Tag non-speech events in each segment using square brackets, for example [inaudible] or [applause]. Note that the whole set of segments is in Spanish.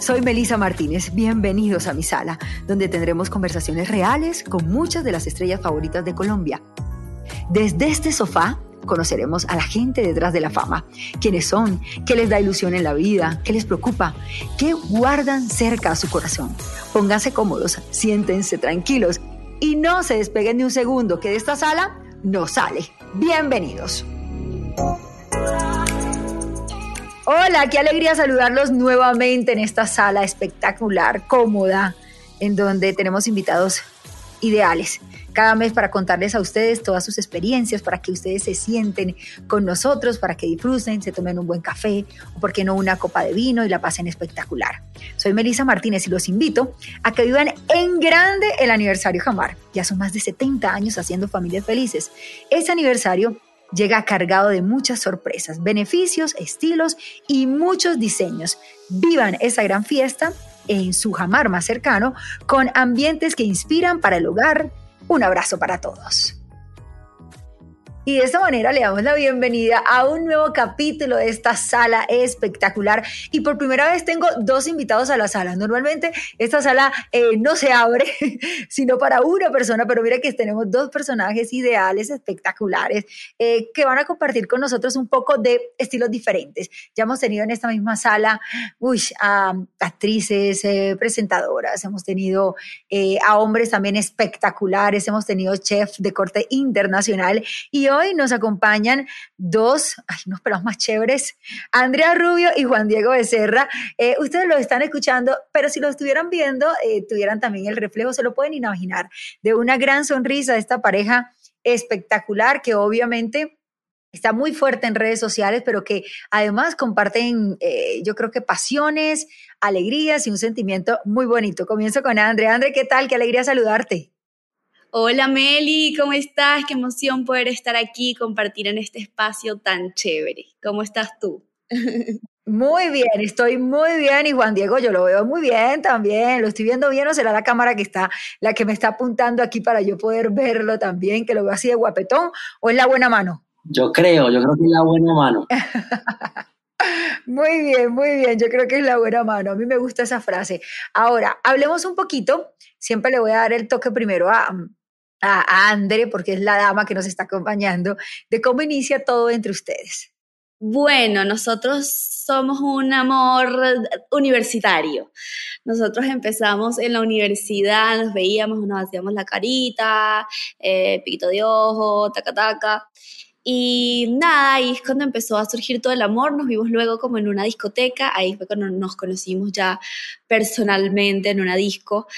Soy Melisa Martínez. Bienvenidos a mi sala, donde tendremos conversaciones reales con muchas de las estrellas favoritas de Colombia. Desde este sofá conoceremos a la gente detrás de la fama. ¿Quiénes son? ¿Qué les da ilusión en la vida? ¿Qué les preocupa? ¿Qué guardan cerca a su corazón? Pónganse cómodos, siéntense tranquilos y no se despeguen de un segundo que de esta sala no sale. Bienvenidos. Hola, qué alegría saludarlos nuevamente en esta sala espectacular, cómoda, en donde tenemos invitados ideales cada mes para contarles a ustedes todas sus experiencias, para que ustedes se sienten con nosotros, para que disfruten, se tomen un buen café o, por qué no, una copa de vino y la pasen espectacular. Soy Melisa Martínez y los invito a que vivan en grande el aniversario Jamar. Ya son más de 70 años haciendo familias felices. Ese aniversario llega cargado de muchas sorpresas, beneficios, estilos y muchos diseños. Vivan esa gran fiesta en su jamar más cercano con ambientes que inspiran para el hogar. Un abrazo para todos. Y de esta manera le damos la bienvenida a un nuevo capítulo de esta sala espectacular. Y por primera vez tengo dos invitados a la sala. Normalmente esta sala eh, no se abre, [laughs] sino para una persona, pero mira que tenemos dos personajes ideales, espectaculares, eh, que van a compartir con nosotros un poco de estilos diferentes. Ya hemos tenido en esta misma sala uy, a actrices, eh, presentadoras, hemos tenido a hombres también espectaculares, hemos tenido chefs de corte internacional y hoy hoy nos acompañan dos, ay, unos pelos más chéveres, Andrea Rubio y Juan Diego Becerra. Eh, ustedes lo están escuchando, pero si lo estuvieran viendo, eh, tuvieran también el reflejo, se lo pueden imaginar, de una gran sonrisa de esta pareja espectacular que obviamente está muy fuerte en redes sociales, pero que además comparten, eh, yo creo que pasiones, alegrías y un sentimiento muy bonito. Comienzo con Andrea. Andrea, ¿qué tal? Qué alegría saludarte. Hola Meli, ¿cómo estás? Qué emoción poder estar aquí y compartir en este espacio tan chévere. ¿Cómo estás tú? [laughs] Muy bien, estoy muy bien y Juan Diego yo lo veo muy bien también, lo estoy viendo bien o será la cámara que está, la que me está apuntando aquí para yo poder verlo también, que lo veo así de guapetón o es la buena mano. Yo creo, yo creo que es la buena mano. [laughs] Muy bien, muy bien. Yo creo que es la buena mano. A mí me gusta esa frase. Ahora, hablemos un poquito. Siempre le voy a dar el toque primero a, a, Andre, porque es la dama que nos está acompañando, de cómo inicia todo entre ustedes. Bueno, nosotros somos un amor universitario. Nosotros empezamos en la universidad, nos veíamos, nos hacíamos la carita, eh, piquito de ojo, taca taca. Y nada, ahí es cuando empezó a surgir todo el amor. Nos vimos luego como en una discoteca. Ahí fue cuando nos conocimos ya personalmente en una disco.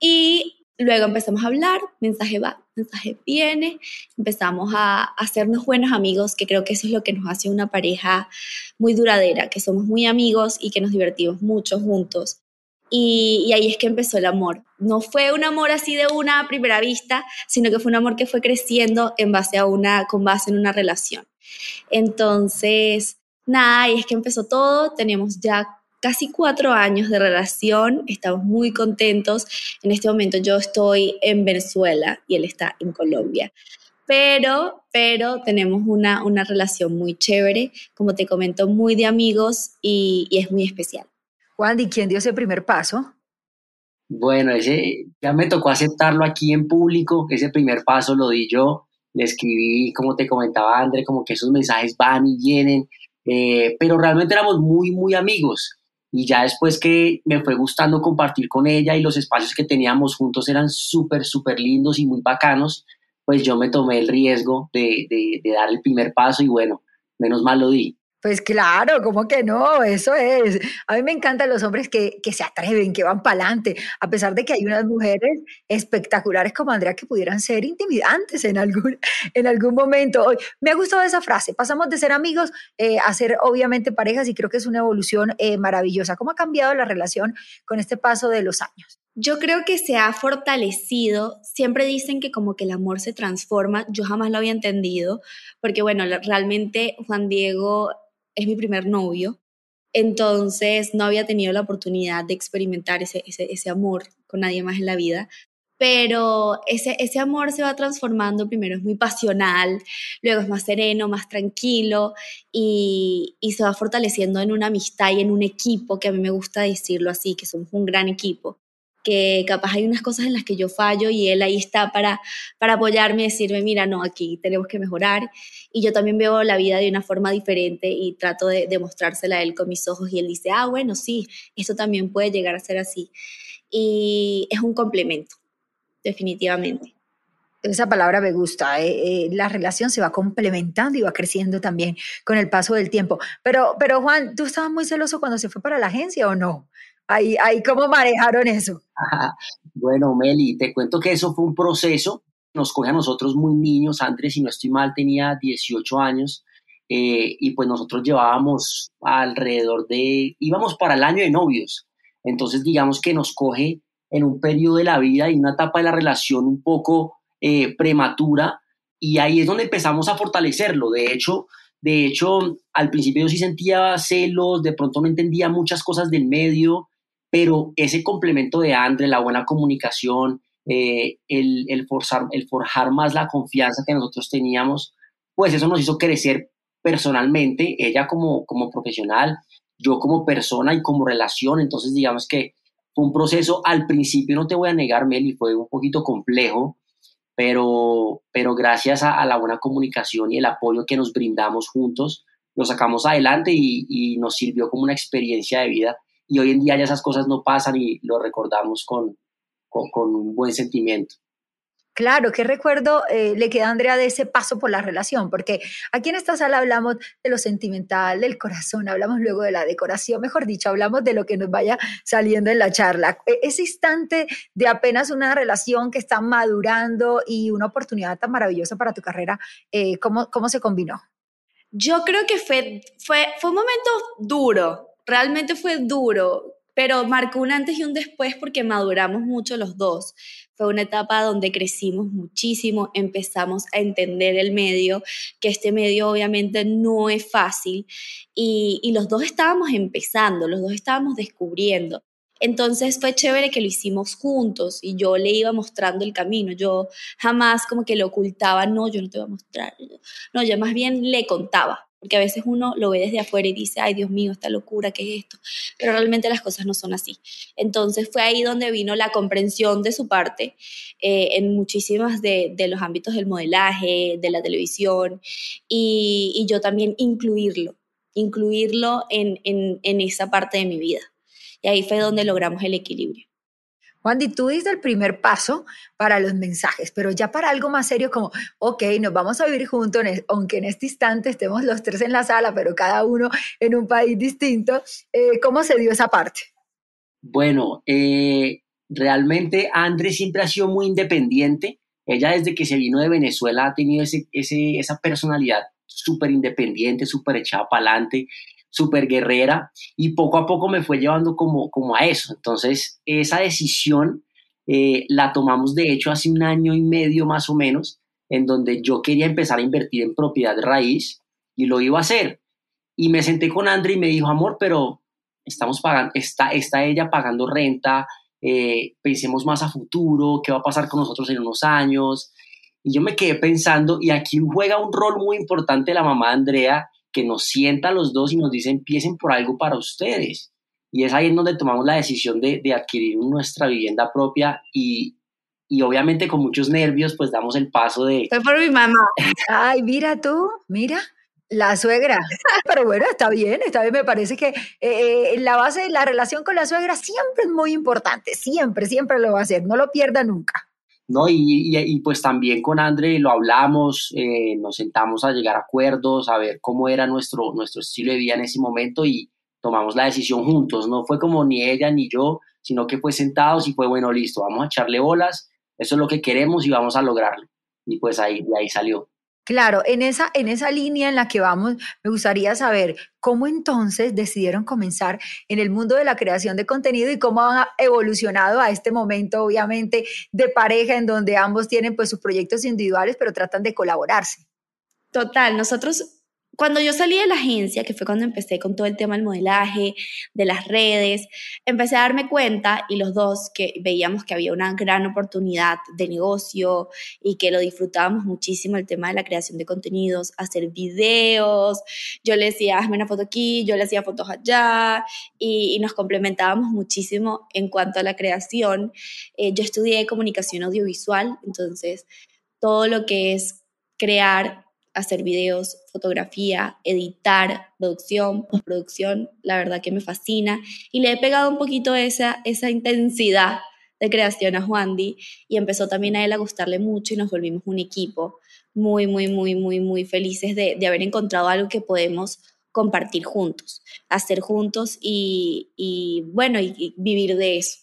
Y Luego empezamos a hablar, mensaje va, mensaje viene, empezamos a, hacernos buenos amigos, que creo que eso es lo que nos hace una pareja muy duradera, que somos muy amigos y que nos divertimos mucho juntos. Y, ahí es que empezó el amor. No fue un amor así de una primera vista, sino que fue un amor que fue creciendo en base a una, con base en una relación. Entonces, nada, ahí es que empezó todo. Tenemos ya casi cuatro años de relación, estamos muy contentos. En este momento yo estoy en Venezuela y él está en Colombia. Pero, pero tenemos una, una relación muy chévere, como te comento, muy de amigos y, y es muy especial. Juan, ¿y quién dio ese primer paso? Bueno, ese ya me tocó aceptarlo aquí en público, ese primer paso lo di yo, le escribí, como te comentaba André, como que esos mensajes van y vienen, eh, pero realmente éramos muy, muy amigos y ya después que me fue gustando compartir con ella y los espacios que teníamos juntos eran súper, súper lindos y muy bacanos, pues yo me tomé el riesgo de, de, de dar el primer paso y bueno, menos mal lo di. Pues claro, ¿cómo que no? Eso es. A mí me encantan los hombres que, que se atreven, que van para adelante, a pesar de que hay unas mujeres espectaculares como Andrea que pudieran ser intimidantes en algún, [laughs] en algún momento. Me ha gustado esa frase. Pasamos de ser amigos eh, a ser obviamente parejas y creo que es una evolución eh, maravillosa. ¿Cómo ha cambiado la relación con este paso de los años? Yo creo que se ha fortalecido. Siempre dicen que como que el amor se transforma. Yo jamás lo había entendido, porque bueno, realmente Juan Diego es mi primer novio, entonces no había tenido la oportunidad de experimentar ese, ese, amor con nadie más en la vida. pero ese, ese amor se va transformando, primero es muy pasional, luego es más sereno, más tranquilo y, y, se va fortaleciendo en una amistad y en un equipo, que a mí me gusta decirlo así, que somos un gran equipo, que capaz hay unas cosas en las que yo fallo y él ahí está para, para apoyarme y decirme, mira, no, aquí tenemos que mejorar y yo también veo la vida de una forma diferente y trato de, de mostrársela a él con mis ojos y él dice, ah, bueno, sí, esto también puede llegar a ser así. Y es un complemento definitivamente. Esa palabra me gusta. Eh, eh, la relación se va complementando y va creciendo también con el paso del tiempo. Pero, pero Juan, ¿tú estabas muy celoso cuando se fue para la agencia o no? Ahí, ahí ¿Cómo manejaron eso? bueno, Meli, te cuento que eso fue un proceso. Nos coge a nosotros muy niños. Andrés, si no estoy mal, tenía 18 años. Eh, y pues nosotros llevábamos alrededor de, íbamos para el año de novios. Entonces, digamos que nos coge en un periodo de la vida y una etapa de la relación un poco eh, prematura y ahí es donde empezamos a fortalecerlo. De hecho, de hecho, al principio yo sí sentía celos, de pronto no entendía muchas cosas del medio, pero ese complemento de Andre, la buena comunicación, eh, el, el, forzar, el forjar más la confianza que nosotros teníamos, pues eso nos hizo crecer personalmente, ella como, como profesional, yo como persona y como relación, entonces digamos que fue un proceso, al principio no te voy a negar, Meli, fue un poquito complejo, pero, pero gracias a, la buena comunicación y el apoyo que nos brindamos juntos, lo sacamos adelante y, nos sirvió como una experiencia de vida. Y hoy en día ya esas cosas no pasan y lo recordamos con, con un buen sentimiento. Claro, ¿qué recuerdo eh, le queda a Andrea de ese paso por la relación? Porque aquí en esta sala hablamos de lo sentimental, del corazón, hablamos luego de la decoración, mejor dicho, hablamos de lo que nos vaya saliendo en la charla. E, ese instante de apenas una relación que está madurando y una oportunidad tan maravillosa para tu carrera, eh, ¿cómo, ¿cómo se combinó? Yo creo que fue, fue, fue un momento duro, realmente fue duro, pero marcó un antes y un después porque maduramos mucho los dos. Fue una etapa donde crecimos muchísimo, empezamos a entender el medio, que este medio obviamente no es fácil y, los dos estábamos empezando, los dos estábamos descubriendo. Entonces fue chévere que lo hicimos juntos y yo le iba mostrando el camino. Yo jamás como que le ocultaba, no, yo no te voy a mostrar. No, yo más bien le contaba porque a veces uno lo ve desde afuera y dice, ay Dios mío, esta locura, ¿qué es esto? Pero realmente las cosas no son así. Entonces fue ahí donde vino la comprensión de su parte eh, en muchísimas de, de, los ámbitos del modelaje, de la televisión, y, y yo también incluirlo, incluirlo en, en, en esa parte de mi vida. Y ahí fue donde logramos el equilibrio. Wandy, tú diste el primer paso para los mensajes, pero ya para algo más serio como, ok, nos vamos a vivir juntos, aunque en este instante estemos los tres en la sala, pero cada uno en un país distinto, eh, ¿cómo se dio esa parte? Bueno, eh, realmente Andrés siempre ha sido muy independiente. Ella desde que se vino de Venezuela ha tenido ese, ese, esa personalidad súper independiente, súper echada para adelante súper guerrera y poco a poco me fue llevando como, como a eso. Entonces, esa decisión eh, la tomamos de hecho hace un año y medio más o menos, en donde yo quería empezar a invertir en propiedad raíz y lo iba a hacer. Y me senté con André y me dijo, amor, pero estamos pagando, está, está ella pagando renta, eh, pensemos más a futuro, qué va a pasar con nosotros en unos años. Y yo me quedé pensando, y aquí juega un rol muy importante la mamá Andrea, que nos sienta a los dos y nos dice empiecen por algo para ustedes. Y es ahí en donde tomamos la decisión de, adquirir nuestra vivienda propia y, y obviamente con muchos nervios pues damos el paso de... Fue por mi mamá. [laughs] Ay, mira tú, mira. La suegra. [laughs] Pero bueno, está bien, está bien. Me parece que eh, la base de la relación con la suegra siempre es muy importante. Siempre, siempre lo va a ser. No lo pierda nunca. ¿No? Y, y, pues también con André lo hablamos, eh, nos sentamos a llegar a acuerdos, a ver cómo era nuestro, nuestro estilo de vida en ese momento y tomamos la decisión juntos. No fue como ni ella ni yo, sino que fue sentados y fue bueno, listo, vamos a echarle bolas, eso es lo que queremos y vamos a lograrlo. Y pues ahí, de ahí salió. Claro, en esa, en esa línea en la que vamos, me gustaría saber cómo entonces decidieron comenzar en el mundo de la creación de contenido y cómo han evolucionado a este momento, obviamente, de pareja en donde ambos tienen pues sus proyectos individuales, pero tratan de colaborarse. Total, nosotros cuando yo salí de la agencia, que fue cuando empecé con todo el tema del modelaje, de las redes, empecé a darme cuenta y los dos que veíamos que había una gran oportunidad de negocio y que lo disfrutábamos muchísimo el tema de la creación de contenidos, hacer videos. Yo le decía, hazme una foto aquí, yo le hacía fotos allá y, nos complementábamos muchísimo en cuanto a la creación. Eh, yo estudié comunicación audiovisual, entonces todo lo que es crear hacer videos, fotografía, editar, producción, postproducción, la verdad que me fascina. Y le he pegado un poquito esa, esa intensidad de creación a Juan Di y empezó también a él a gustarle mucho y nos volvimos un equipo muy, muy, muy, muy, muy felices de, haber encontrado algo que podemos compartir juntos, hacer juntos y, y bueno, y, vivir de eso.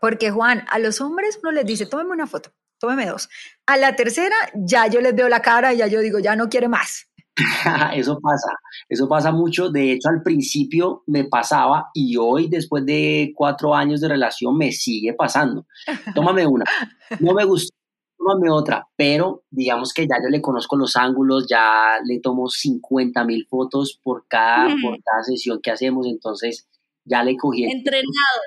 Porque Juan, a los hombres uno les dice, tómeme una foto tómeme dos. A la tercera ya yo les veo la cara y ya yo digo, ya no quiere más. [laughs] eso pasa, eso pasa mucho. De hecho, al principio me pasaba y hoy, después de cuatro años de relación, me sigue pasando. [laughs] Tómame una. No me gustó, tómame otra. Pero digamos que ya yo le conozco los ángulos, ya le tomo 50 mil fotos por cada, por cada sesión que hacemos. Entonces, ya le cogí. Entrenado.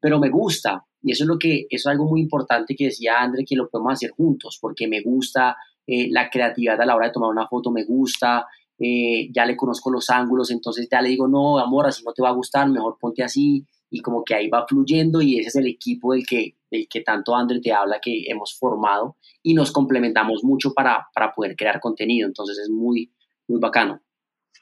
Pero me gusta, y eso es lo que, eso es algo muy importante que decía André, que lo podemos hacer juntos, porque me gusta eh, la creatividad a la hora de tomar una foto, me gusta, eh, ya le conozco los ángulos, entonces ya le digo, no, amor, así no te va a gustar, mejor ponte así, y como que ahí va fluyendo y ese es el equipo del que, del que tanto André te habla que hemos formado y nos complementamos mucho para, para poder crear contenido, entonces es muy, muy bacano.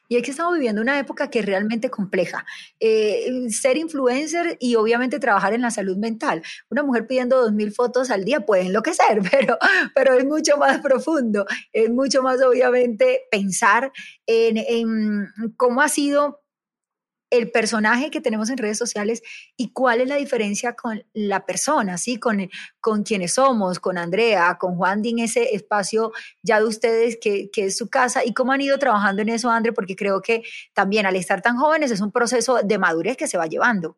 Y es que estamos viviendo una época que es realmente compleja. Eh, ser influencer y obviamente trabajar en la salud mental. Una mujer pidiendo dos mil fotos al día puede enloquecer, [laughs] pero, pero es mucho más profundo. Es mucho más, obviamente, pensar en, en cómo ha sido el personaje que tenemos en redes sociales y cuál es la diferencia con la persona, ¿sí? Con, con quienes somos, con Andrea, con Juan en ese espacio ya de ustedes que, que, es su casa y cómo han ido trabajando en eso, André, porque creo que también al estar tan jóvenes es un proceso de madurez que se va llevando.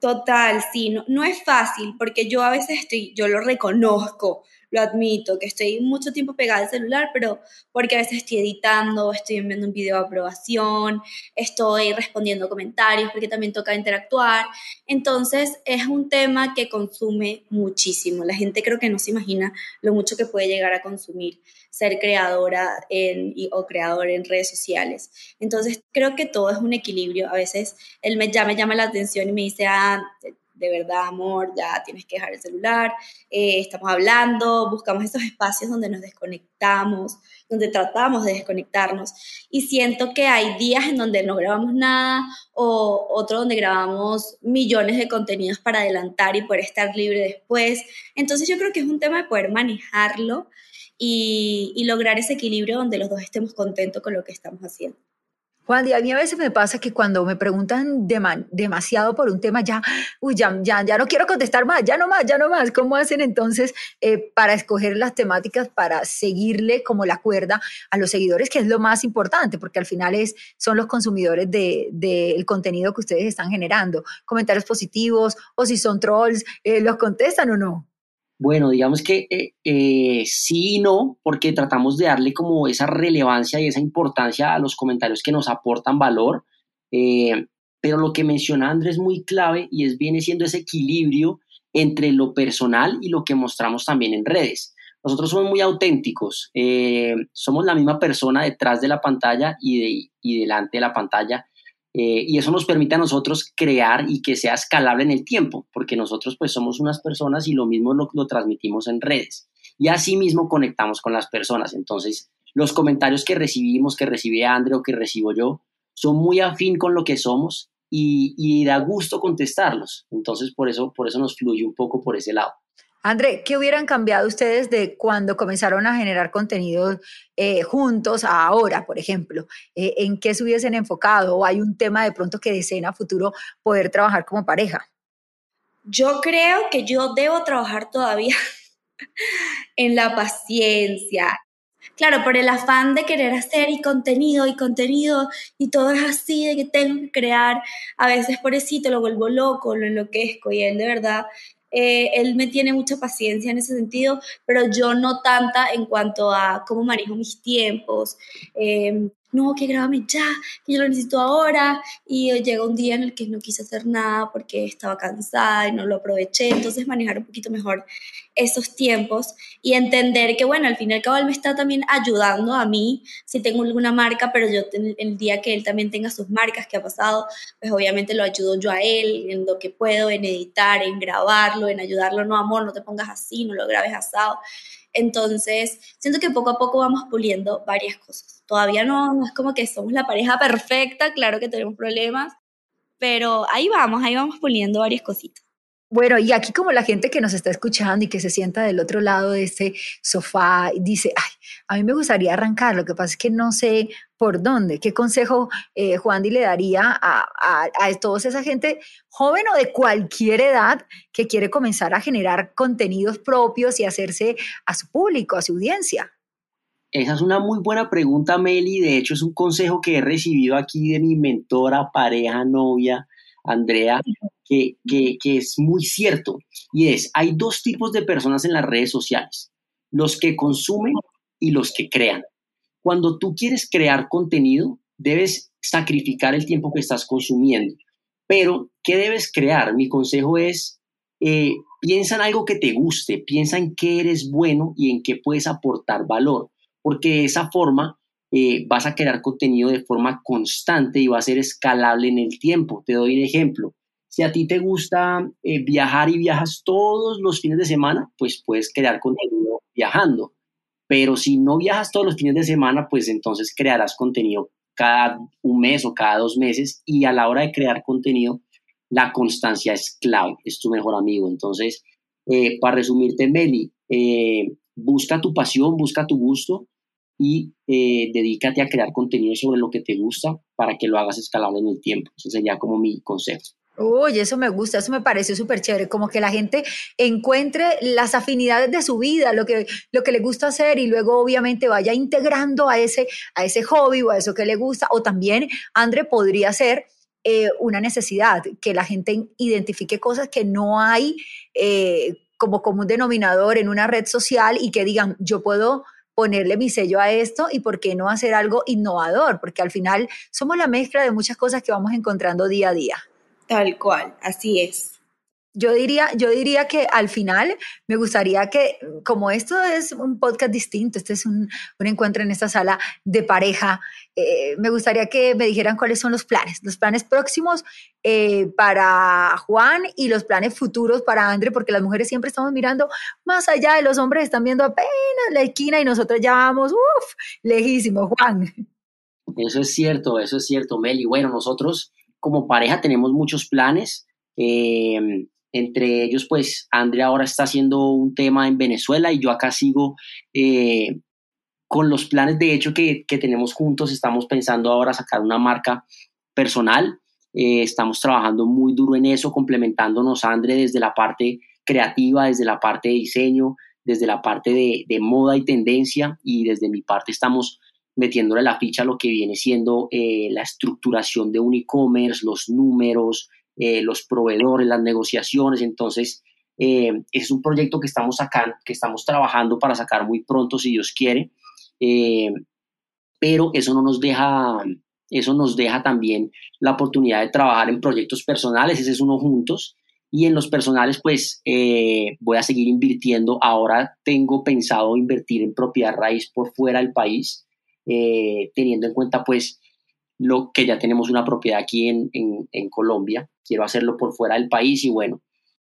Total, sí, no es fácil porque yo a veces estoy, yo lo reconozco, lo admito, que estoy mucho tiempo pegada al celular, pero porque a veces estoy editando, estoy enviando un video de aprobación, estoy respondiendo comentarios, porque también toca interactuar. Entonces es un tema que consume muchísimo. La gente creo que no se imagina lo mucho que puede llegar a consumir ser creadora en, o creador en redes sociales. Entonces creo que todo es un equilibrio. A veces él me, ya me llama la atención y me dice, ah, de verdad, amor, ya tienes que dejar el celular, eh, estamos hablando, buscamos esos espacios donde nos desconectamos, donde tratamos de desconectarnos. Y siento que hay días en donde no grabamos nada o otro donde grabamos millones de contenidos para adelantar y poder estar libre después. Entonces yo creo que es un tema de poder manejarlo y, y lograr ese equilibrio donde los dos estemos contentos con lo que estamos haciendo. Juan, a mí a veces me pasa que cuando me preguntan demasiado por un tema, ya, uy, ya, ya, no quiero contestar más, ya no más, ya no más. ¿Cómo hacen entonces eh, para escoger las temáticas, para seguirle como la cuerda a los seguidores, que es lo más importante, porque al final es, son los consumidores del de, contenido que ustedes están generando? Comentarios positivos o si son trolls, eh, ¿los contestan o no? Bueno, digamos que eh, eh, sí y no, porque tratamos de darle como esa relevancia y esa importancia a los comentarios que nos aportan valor. Eh, pero lo que menciona Andrés es muy clave y es viene siendo ese equilibrio entre lo personal y lo que mostramos también en redes. Nosotros somos muy auténticos, somos la misma persona detrás de la pantalla y, y delante de la pantalla eh, y eso nos permite a nosotros crear y que sea escalable en el tiempo, porque nosotros pues somos unas personas y lo mismo lo, transmitimos en redes. Y así mismo conectamos con las personas. Entonces, los comentarios que recibimos, que recibe André o que recibo yo, son muy afín con lo que somos y, y da gusto contestarlos. Entonces, por eso, por eso nos fluye un poco por ese lado. André, ¿qué hubieran cambiado ustedes de cuando comenzaron a generar contenido eh, juntos a ahora, por ejemplo? Eh, ¿En qué se hubiesen enfocado? ¿O hay un tema de pronto que deseen a futuro poder trabajar como pareja? Yo creo que yo debo trabajar todavía [laughs] en la paciencia. Claro, por el afán de querer hacer y contenido y contenido y todo es así, de que tengo que crear. A veces por eso lo vuelvo loco, lo enloquezco y él de verdad eh, él me tiene mucha paciencia en ese sentido, pero yo no tanta en cuanto a cómo manejo mis tiempos. Em, no, que grábame ya, que yo lo necesito ahora. Y llega un día en el que no quise hacer nada porque estaba cansada y no lo aproveché. Entonces manejar un poquito mejor esos tiempos y entender que, bueno, al fin y al cabo él me está también ayudando a mí si tengo alguna marca, pero yo el día que él también tenga sus marcas que ha pasado, pues obviamente lo ayudo yo a él en lo que puedo, en editar, en grabarlo, en ayudarlo, no amor, no te pongas así, no lo grabes asado. Entonces, siento que poco a poco vamos puliendo varias cosas. Todavía no, es como que somos la pareja perfecta, claro que tenemos problemas, pero ahí vamos, ahí vamos puliendo varias cositas. Bueno, y aquí como la gente que nos está escuchando y que se sienta del otro lado de este sofá y dice, ay, a mí me gustaría arrancar, lo que pasa es que no sé por dónde. ¿Qué consejo eh, Juan Di le daría a, a, a toda esa gente joven o de cualquier edad que quiere comenzar a generar contenidos propios y hacerse a su público, a su audiencia? Esa es una muy buena pregunta, Meli. De hecho, es un consejo que he recibido aquí de mi mentora, pareja, novia, Andrea, que, que, es muy cierto. Y es, hay dos tipos de personas en las redes sociales, los que consumen y los que crean. Cuando tú quieres crear contenido, debes sacrificar el tiempo que estás consumiendo. Pero, ¿qué debes crear? Mi consejo es, eh, piensa en algo que te guste, piensa en qué eres bueno y en qué puedes aportar valor, porque de esa forma eh, vas a crear contenido de forma constante y va a ser escalable en el tiempo. Te doy un ejemplo. Si a ti te gusta eh, viajar y viajas todos los fines de semana, pues puedes crear contenido viajando. Pero si no viajas todos los fines de semana, pues entonces crearás contenido cada un mes o cada dos meses y a la hora de crear contenido, la constancia es clave, es tu mejor amigo. Entonces, eh, para resumirte, Meli, busca tu pasión, busca tu gusto, y eh, dedícate a crear contenido sobre lo que te gusta para que lo hagas escalable en el tiempo. Ese sería como mi consejo. Uy, eso me gusta, eso me parece súper chévere, como que la gente encuentre las afinidades de su vida, lo que, lo que le gusta hacer y luego obviamente vaya integrando a ese, a ese hobby o a eso que le gusta. O también, André, podría ser eh, una necesidad, que la gente identifique cosas que no hay eh, como común denominador en una red social y que digan, yo puedo ponerle mi sello a esto y por qué no hacer algo innovador, porque al final somos la mezcla de muchas cosas que vamos encontrando día a día. Tal cual, así es. Yo diría, yo diría que al final me gustaría que, como esto es un podcast distinto, este es un, un encuentro en esta sala de pareja, eh, me gustaría que me dijeran cuáles son los planes, los planes próximos eh, para Juan y los planes futuros para André, porque las mujeres siempre estamos mirando más allá de los hombres, están viendo apenas la esquina y nosotros ya vamos, uff, lejísimo, Juan. Eso es cierto, eso es cierto, Meli. Bueno, nosotros como pareja tenemos muchos planes. Eh, entre ellos, pues, Andrea ahora está haciendo un tema en Venezuela y yo acá sigo eh, con los planes, de hecho, que, tenemos juntos. Estamos pensando ahora sacar una marca personal. Eh, estamos trabajando muy duro en eso, complementándonos, Andre, desde la parte creativa, desde la parte de diseño, desde la parte de, moda y tendencia y desde mi parte estamos metiéndole la ficha a lo que viene siendo eh, la estructuración de un e-commerce, los números, eh, los proveedores, las negociaciones. Entonces, eh, es un proyecto que estamos sacando, que estamos trabajando para sacar muy pronto, si Dios quiere. Eh, pero eso no nos deja, eso nos deja también la oportunidad de trabajar en proyectos personales, ese es uno juntos. Y en los personales, pues voy a seguir invirtiendo. Ahora tengo pensado invertir en propiedad raíz por fuera del país, teniendo en cuenta, pues, lo que ya tenemos una propiedad aquí en, Colombia, quiero hacerlo por fuera del país y bueno,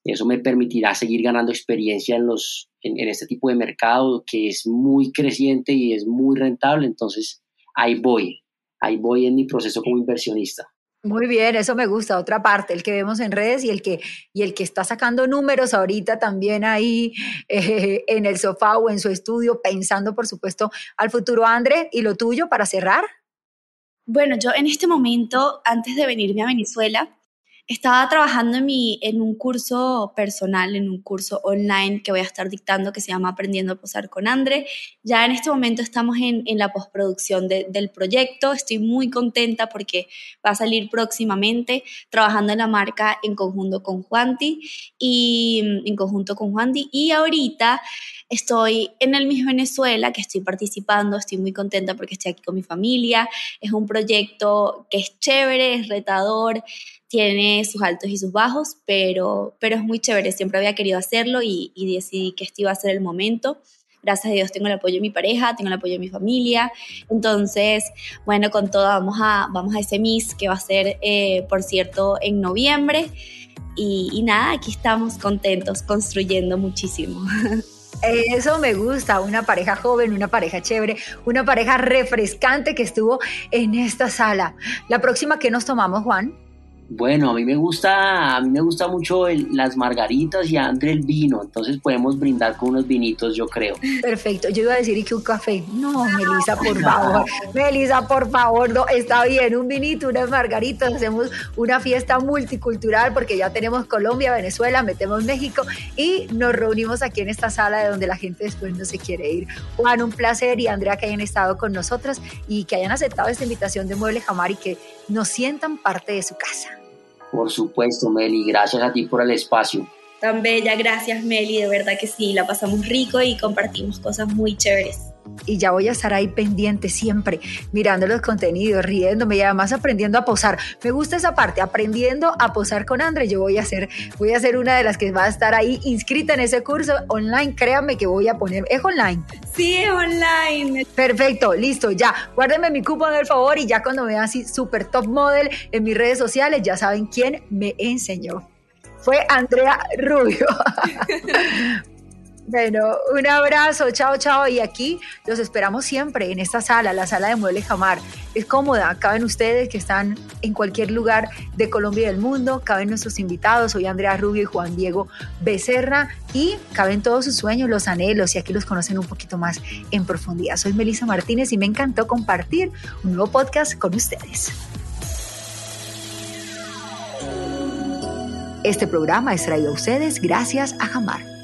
eso me permitirá seguir ganando experiencia en, los, en, este tipo de mercado que es muy creciente y es muy rentable, entonces ahí voy, ahí voy en mi proceso como inversionista. Muy bien, eso me gusta. Otra parte, el que vemos en redes y el que, y el que está sacando números ahorita también ahí eh, en el sofá o en su estudio, pensando, por supuesto, al futuro. André, ¿y lo tuyo para cerrar? Bueno, yo en este momento, antes de venirme a Venezuela, estaba trabajando en, mi, en un curso personal, en un curso online que voy a estar dictando que se llama Aprendiendo a Posar con Andre. Ya en este momento estamos en, en la postproducción del proyecto. Estoy muy contenta porque va a salir próximamente trabajando en la marca en conjunto con Juanti y en conjunto con Juanti. Y ahorita estoy en el Miss Venezuela, que estoy participando, estoy muy contenta porque estoy aquí con mi familia. Es un proyecto que es chévere, es retador tiene sus altos y sus bajos, pero, pero es muy chévere. Siempre había querido hacerlo y, decidí que este iba a ser el momento. Gracias a Dios tengo el apoyo de mi pareja, tengo el apoyo de mi familia. Entonces, bueno, con todo vamos a, vamos a ese Miss que va a ser, eh, por cierto, en noviembre. Y, y nada, aquí estamos contentos, construyendo muchísimo. [laughs] Eso me gusta, una pareja joven, una pareja chévere, una pareja refrescante que estuvo en esta sala. La próxima que nos tomamos, Juan. Bueno, a mí me gusta, a mí me gusta mucho las margaritas y a André el vino, entonces podemos brindar con unos vinitos, yo creo. Perfecto, yo iba a decir que un café. No, Melisa, por favor. [laughs] Melisa, por favor, no, está bien, un vinito, unas margaritas, hacemos una fiesta multicultural porque ya tenemos Colombia, Venezuela, metemos México y nos reunimos aquí en esta sala de donde la gente después no se quiere ir. Juan, un placer y Andrea que hayan estado con nosotros y que hayan aceptado esta invitación de Mueble Jamar y que nos sientan parte de su casa. Por supuesto, Meli, gracias a ti por el espacio. Tan bella, gracias Meli, de verdad que sí, la pasamos rico y compartimos cosas muy chéveres y ya voy a estar ahí pendiente siempre, mirando los contenidos, riéndome y además aprendiendo a posar. Me gusta esa parte, aprendiendo a posar con André. Yo voy a ser, voy a ser una de las que va a estar ahí inscrita en ese curso online. Créanme que voy a poner, ¿es online? Sí, es online. Perfecto, listo, ya. Guárdenme mi cupón, el favor, y ya cuando vean así super top model en mis redes sociales, ya saben quién me enseñó. Fue Andrea Rubio. [laughs] Bueno, un abrazo, chao, chao. Y aquí los esperamos siempre en esta sala, la sala de Mueble Jamar. Es cómoda, caben ustedes que están en cualquier lugar de Colombia y del mundo, caben nuestros invitados, soy Andrea Rubio y Juan Diego Becerra, y caben todos sus sueños, los anhelos, y aquí los conocen un poquito más en profundidad. Soy Melissa Martínez y me encantó compartir un nuevo podcast con ustedes. Este programa es traído a ustedes gracias a Jamar